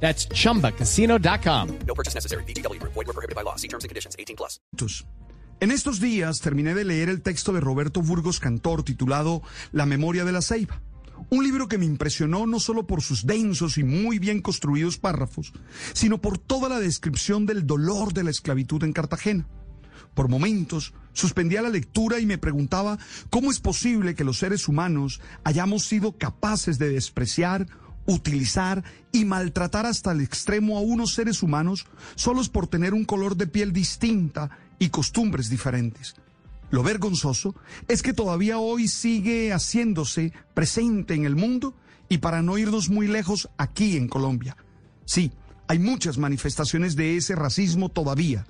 That's chumbacasino.com. No purchase necessary. BGW. Void were prohibited by law. See terms and conditions. 18 plus. En estos días terminé de leer el texto de Roberto Burgos Cantor titulado La memoria de la ceiba. Un libro que me impresionó no solo por sus densos y muy bien construidos párrafos, sino por toda la descripción del dolor de la esclavitud en Cartagena. Por momentos suspendía la lectura y me preguntaba cómo es posible que los seres humanos hayamos sido capaces de despreciar, utilizar y maltratar hasta el extremo a unos seres humanos solos por tener un color de piel distinta y costumbres diferentes. Lo vergonzoso es que todavía hoy sigue haciéndose presente en el mundo y para no irnos muy lejos aquí en Colombia. Sí, hay muchas manifestaciones de ese racismo todavía.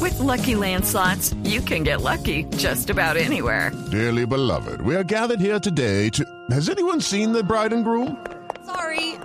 With Lucky Land slots, you can get lucky just about anywhere. Dearly beloved, we are gathered here today to. Has anyone seen the bride and groom?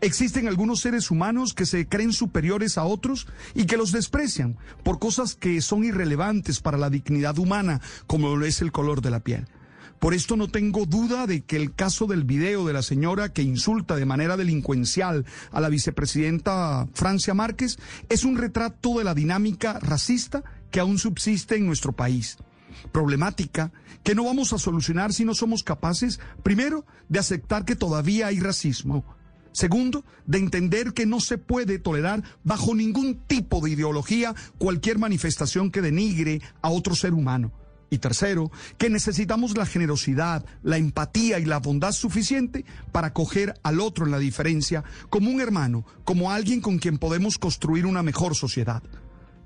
Existen algunos seres humanos que se creen superiores a otros y que los desprecian por cosas que son irrelevantes para la dignidad humana, como lo es el color de la piel. Por esto no tengo duda de que el caso del video de la señora que insulta de manera delincuencial a la vicepresidenta Francia Márquez es un retrato de la dinámica racista que aún subsiste en nuestro país. Problemática que no vamos a solucionar si no somos capaces, primero, de aceptar que todavía hay racismo. Segundo, de entender que no se puede tolerar bajo ningún tipo de ideología cualquier manifestación que denigre a otro ser humano. Y tercero, que necesitamos la generosidad, la empatía y la bondad suficiente para acoger al otro en la diferencia como un hermano, como alguien con quien podemos construir una mejor sociedad.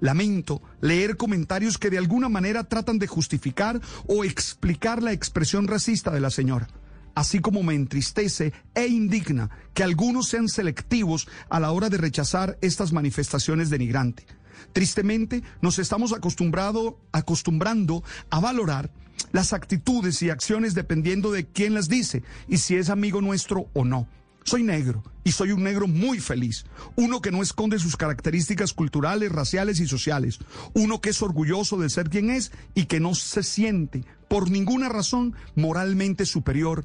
Lamento leer comentarios que de alguna manera tratan de justificar o explicar la expresión racista de la señora así como me entristece e indigna que algunos sean selectivos a la hora de rechazar estas manifestaciones denigrantes. Tristemente, nos estamos acostumbrado, acostumbrando a valorar las actitudes y acciones dependiendo de quién las dice y si es amigo nuestro o no. Soy negro y soy un negro muy feliz, uno que no esconde sus características culturales, raciales y sociales, uno que es orgulloso de ser quien es y que no se siente por ninguna razón moralmente superior